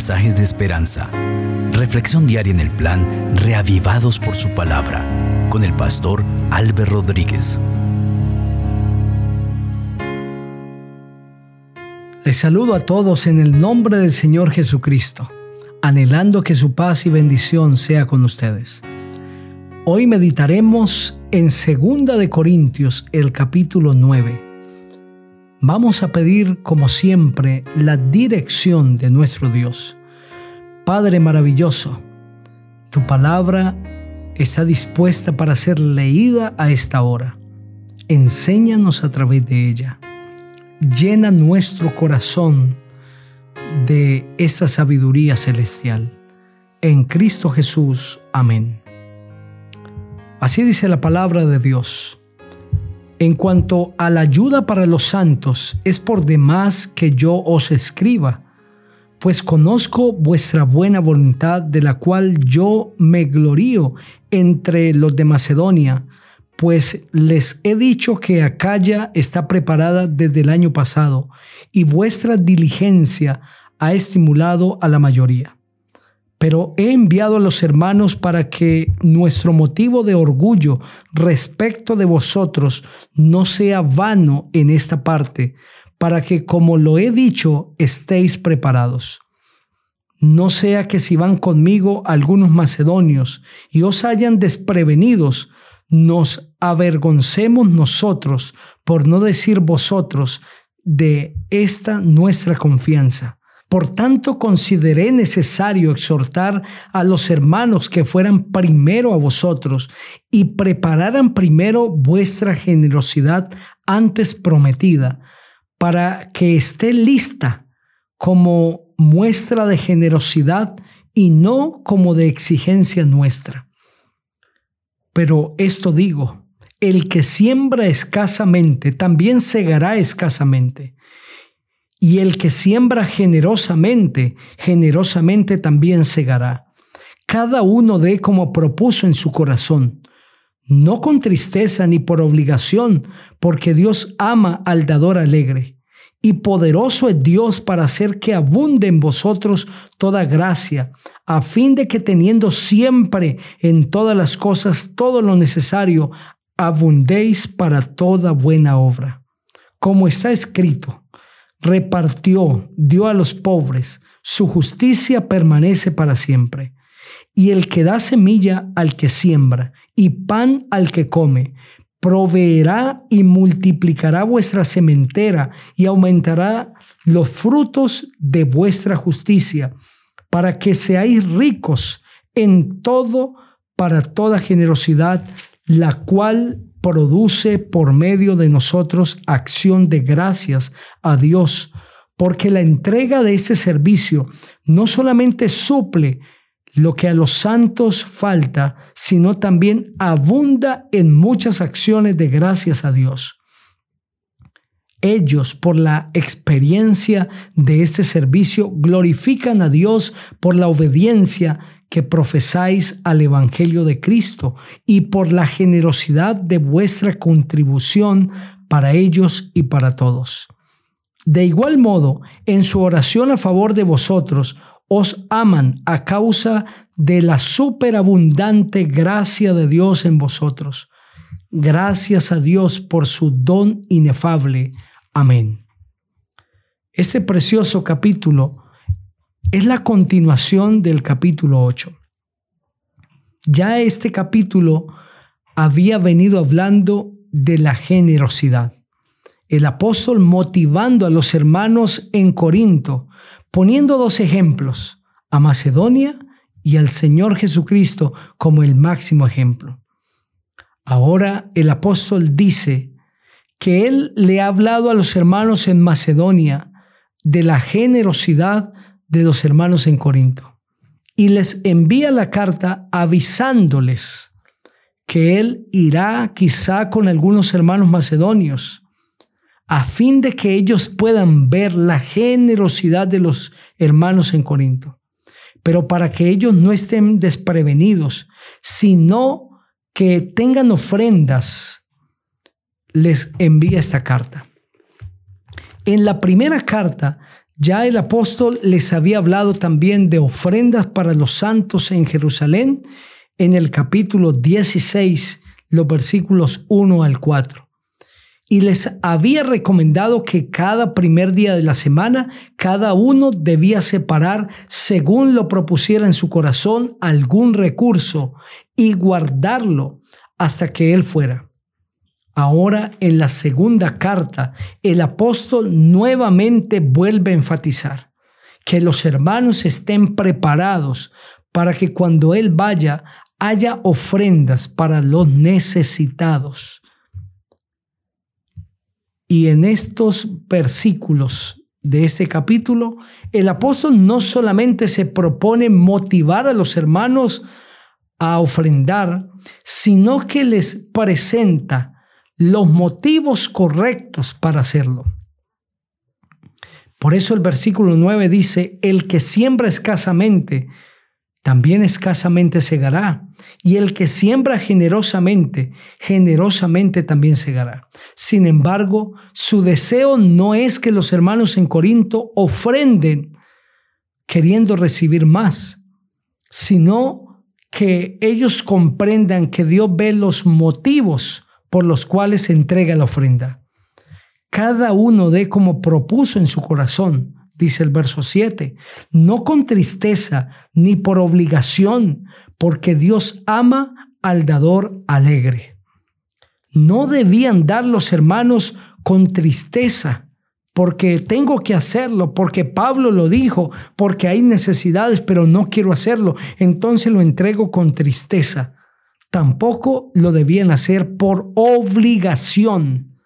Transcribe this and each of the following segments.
mensajes de esperanza. Reflexión diaria en el plan Reavivados por su palabra con el pastor Álvaro Rodríguez. Les saludo a todos en el nombre del Señor Jesucristo, anhelando que su paz y bendición sea con ustedes. Hoy meditaremos en 2 de Corintios, el capítulo 9 Vamos a pedir, como siempre, la dirección de nuestro Dios. Padre maravilloso, tu palabra está dispuesta para ser leída a esta hora. Enséñanos a través de ella. Llena nuestro corazón de esa sabiduría celestial. En Cristo Jesús. Amén. Así dice la palabra de Dios. En cuanto a la ayuda para los santos, es por demás que yo os escriba, pues conozco vuestra buena voluntad, de la cual yo me glorío entre los de Macedonia, pues les he dicho que Acaya está preparada desde el año pasado, y vuestra diligencia ha estimulado a la mayoría pero he enviado a los hermanos para que nuestro motivo de orgullo respecto de vosotros no sea vano en esta parte, para que, como lo he dicho, estéis preparados. No sea que si van conmigo algunos macedonios y os hayan desprevenidos, nos avergoncemos nosotros, por no decir vosotros, de esta nuestra confianza por tanto, consideré necesario exhortar a los hermanos que fueran primero a vosotros y prepararan primero vuestra generosidad antes prometida, para que esté lista como muestra de generosidad y no como de exigencia nuestra. Pero esto digo, el que siembra escasamente también segará escasamente y el que siembra generosamente, generosamente también segará. Cada uno dé como propuso en su corazón, no con tristeza ni por obligación, porque Dios ama al dador alegre. Y poderoso es Dios para hacer que abunde en vosotros toda gracia, a fin de que teniendo siempre en todas las cosas todo lo necesario, abundéis para toda buena obra. Como está escrito, repartió, dio a los pobres, su justicia permanece para siempre. Y el que da semilla al que siembra y pan al que come, proveerá y multiplicará vuestra sementera y aumentará los frutos de vuestra justicia, para que seáis ricos en todo para toda generosidad, la cual produce por medio de nosotros acción de gracias a Dios, porque la entrega de ese servicio no solamente suple lo que a los santos falta, sino también abunda en muchas acciones de gracias a Dios. Ellos, por la experiencia de este servicio, glorifican a Dios por la obediencia que profesáis al Evangelio de Cristo y por la generosidad de vuestra contribución para ellos y para todos. De igual modo, en su oración a favor de vosotros, os aman a causa de la superabundante gracia de Dios en vosotros. Gracias a Dios por su don inefable. Amén. Este precioso capítulo es la continuación del capítulo 8. Ya este capítulo había venido hablando de la generosidad. El apóstol motivando a los hermanos en Corinto, poniendo dos ejemplos, a Macedonia y al Señor Jesucristo como el máximo ejemplo. Ahora el apóstol dice que él le ha hablado a los hermanos en Macedonia de la generosidad de los hermanos en Corinto y les envía la carta avisándoles que él irá quizá con algunos hermanos macedonios a fin de que ellos puedan ver la generosidad de los hermanos en Corinto. Pero para que ellos no estén desprevenidos, sino que tengan ofrendas, les envía esta carta. En la primera carta Ya el apóstol les había hablado también de ofrendas para los santos en Jerusalén en el capítulo 16, los versículos 1 al 4. Y les había recomendado que cada primer día de la semana cada uno debía separar, según lo propusiera en su corazón, algún recurso y guardarlo hasta que él fuera. Ahora en la segunda carta, el apóstol nuevamente vuelve a enfatizar que los hermanos estén preparados para que cuando Él vaya haya ofrendas para los necesitados. Y en estos versículos de este capítulo, el apóstol no solamente se propone motivar a los hermanos a ofrendar, sino que les presenta los motivos correctos para hacerlo. Por eso el versículo 9 dice, el que siembra escasamente, también escasamente segará, y el que siembra generosamente, generosamente también segará. Sin embargo, su deseo no es que los hermanos en Corinto ofrenden queriendo recibir más, sino que ellos comprendan que Dios ve los motivos por los cuales se entrega la ofrenda. Cada uno dé como propuso en su corazón, dice el verso 7, no con tristeza ni por obligación, porque Dios ama al dador alegre. No debían dar los hermanos con tristeza, porque tengo que hacerlo, porque Pablo lo dijo, porque hay necesidades, pero no quiero hacerlo, entonces lo entrego con tristeza tampoco lo debían hacer por obligación,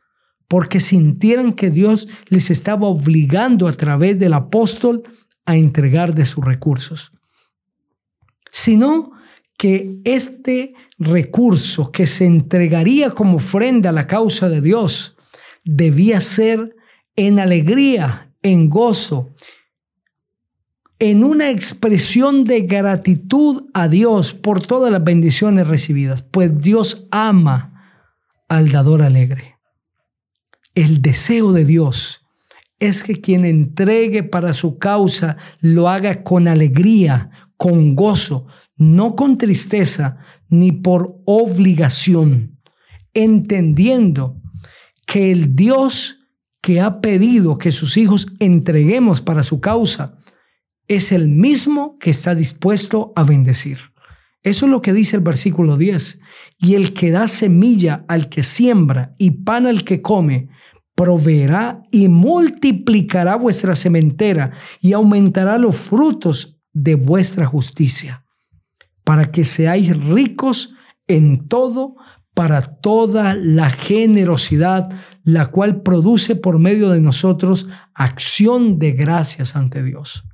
porque sintieran que Dios les estaba obligando a través del apóstol a entregar de sus recursos, sino que este recurso que se entregaría como ofrenda a la causa de Dios debía ser en alegría, en gozo, en una expresión de gratitud a Dios por todas las bendiciones recibidas, pues Dios ama al dador alegre. El deseo de Dios es que quien entregue para su causa lo haga con alegría, con gozo, no con tristeza ni por obligación, entendiendo que el Dios que ha pedido que sus hijos entreguemos para su causa, es el mismo que está dispuesto a bendecir. Eso es lo que dice el versículo 10. Y el que da semilla al que siembra y pan al que come, proveerá y multiplicará vuestra sementera y aumentará los frutos de vuestra justicia, para que seáis ricos en todo, para toda la generosidad, la cual produce por medio de nosotros acción de gracias ante Dios.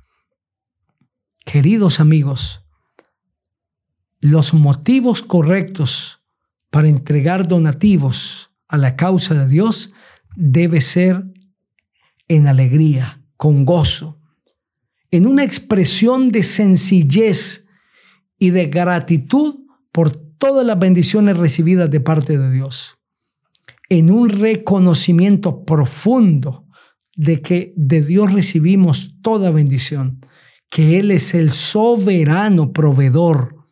Queridos amigos, los motivos correctos para entregar donativos a la causa de Dios debe ser en alegría, con gozo, en una expresión de sencillez y de gratitud por todas las bendiciones recibidas de parte de Dios, en un reconocimiento profundo de que de Dios recibimos toda bendición que Él es el soberano proveedor,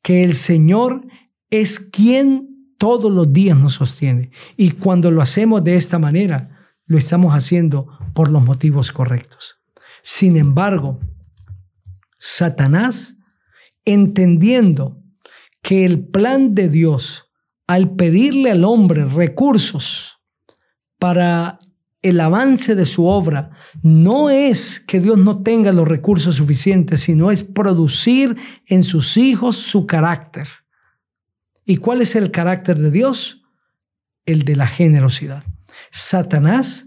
que el Señor es quien todos los días nos sostiene. Y cuando lo hacemos de esta manera, lo estamos haciendo por los motivos correctos. Sin embargo, Satanás, entendiendo que el plan de Dios, al pedirle al hombre recursos para el avance de su obra no es que Dios no tenga los recursos suficientes, sino es producir en sus hijos su carácter. ¿Y cuál es el carácter de Dios? El de la generosidad. Satanás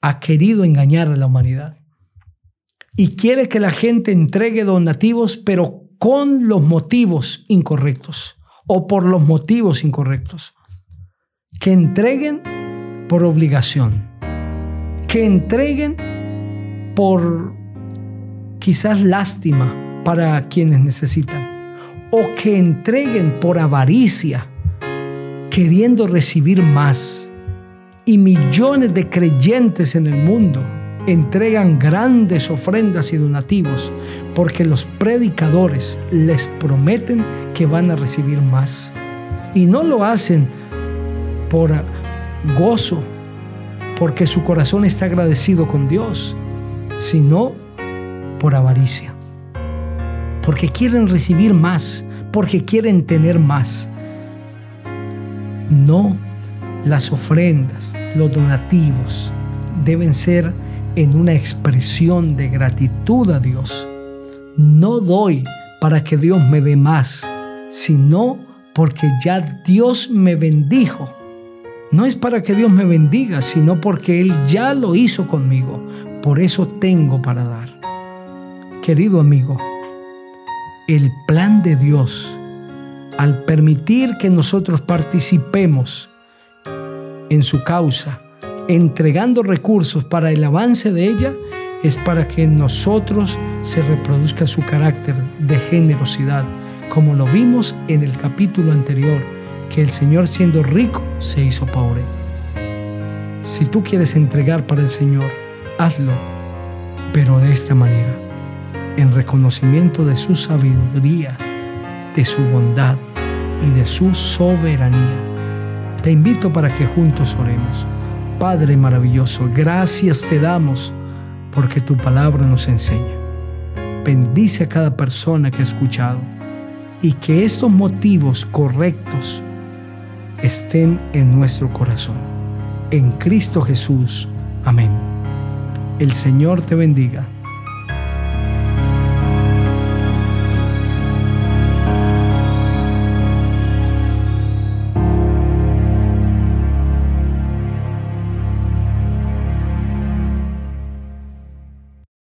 ha querido engañar a la humanidad y quiere que la gente entregue donativos, pero con los motivos incorrectos o por los motivos incorrectos. Que entreguen por obligación que entreguen por quizás lástima para quienes necesitan, o que entreguen por avaricia, queriendo recibir más. Y millones de creyentes en el mundo entregan grandes ofrendas y donativos porque los predicadores les prometen que van a recibir más. Y no lo hacen por gozo, porque su corazón está agradecido con Dios, sino por avaricia. Porque quieren recibir más, porque quieren tener más. No, las ofrendas, los donativos deben ser en una expresión de gratitud a Dios. No doy para que Dios me dé más, sino porque ya Dios me bendijo. No es para que Dios me bendiga, sino porque Él ya lo hizo conmigo. Por eso tengo para dar. Querido amigo, el plan de Dios, al permitir que nosotros participemos en su causa, entregando recursos para el avance de ella, es para que en nosotros se reproduzca su carácter de generosidad, como lo vimos en el capítulo anterior, que el Señor siendo rico se hizo pobre. Si tú quieres entregar para el Señor, hazlo, pero de esta manera, en reconocimiento de su sabiduría, de su bondad y de su soberanía. Te invito para que juntos oremos. Padre maravilloso, gracias te damos porque tu palabra nos enseña. Bendice a cada persona que ha escuchado y que estos motivos correctos estén en nuestro corazón. En Cristo Jesús. Amén. El Señor te bendiga